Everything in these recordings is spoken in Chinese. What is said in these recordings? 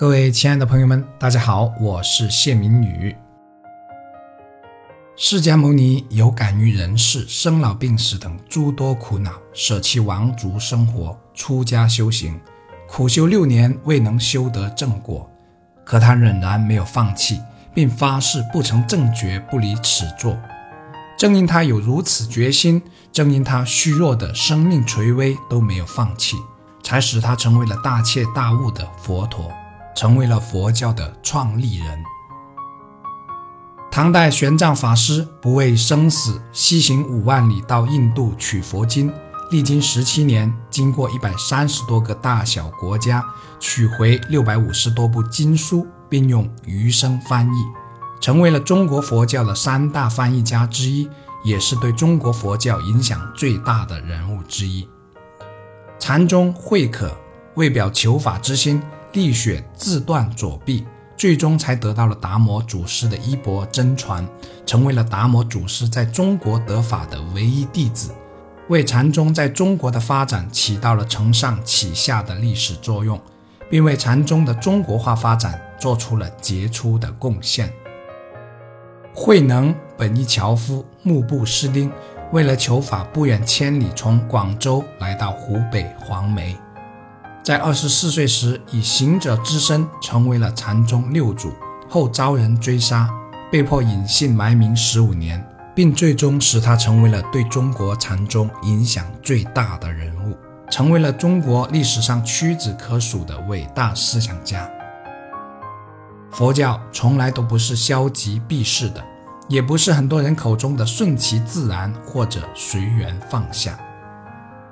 各位亲爱的朋友们，大家好，我是谢明宇。释迦牟尼有感于人世生老病死等诸多苦恼，舍弃王族生活，出家修行，苦修六年未能修得正果，可他仍然没有放弃，并发誓不成正觉不离此座。正因他有如此决心，正因他虚弱的生命垂危都没有放弃，才使他成为了大彻大悟的佛陀。成为了佛教的创立人。唐代玄奘法师不畏生死，西行五万里到印度取佛经，历经十七年，经过一百三十多个大小国家，取回六百五十多部经书，并用余生翻译，成为了中国佛教的三大翻译家之一，也是对中国佛教影响最大的人物之一。禅宗慧可为表求法之心。力血自断左臂，最终才得到了达摩祖师的衣钵真传，成为了达摩祖师在中国得法的唯一弟子，为禅宗在中国的发展起到了承上启下的历史作用，并为禅宗的中国化发展做出了杰出的贡献。慧能本一樵夫，目不识丁，为了求法，不远千里从广州来到湖北黄梅。在二十四岁时，以行者之身成为了禅宗六祖，后遭人追杀，被迫隐姓埋名十五年，并最终使他成为了对中国禅宗影响最大的人物，成为了中国历史上屈指可数的伟大思想家。佛教从来都不是消极避世的，也不是很多人口中的顺其自然或者随缘放下，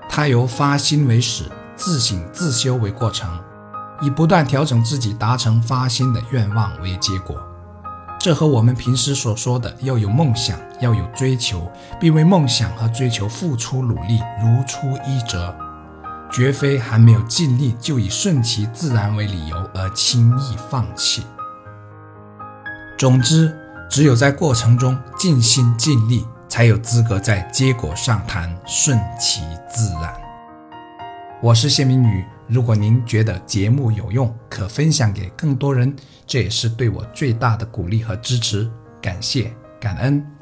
它由发心为始。自省自修为过程，以不断调整自己，达成发心的愿望为结果。这和我们平时所说的要有梦想、要有追求，并为梦想和追求付出努力如出一辙，绝非还没有尽力就以顺其自然为理由而轻易放弃。总之，只有在过程中尽心尽力，才有资格在结果上谈顺其自然。我是谢明宇，如果您觉得节目有用，可分享给更多人，这也是对我最大的鼓励和支持，感谢感恩。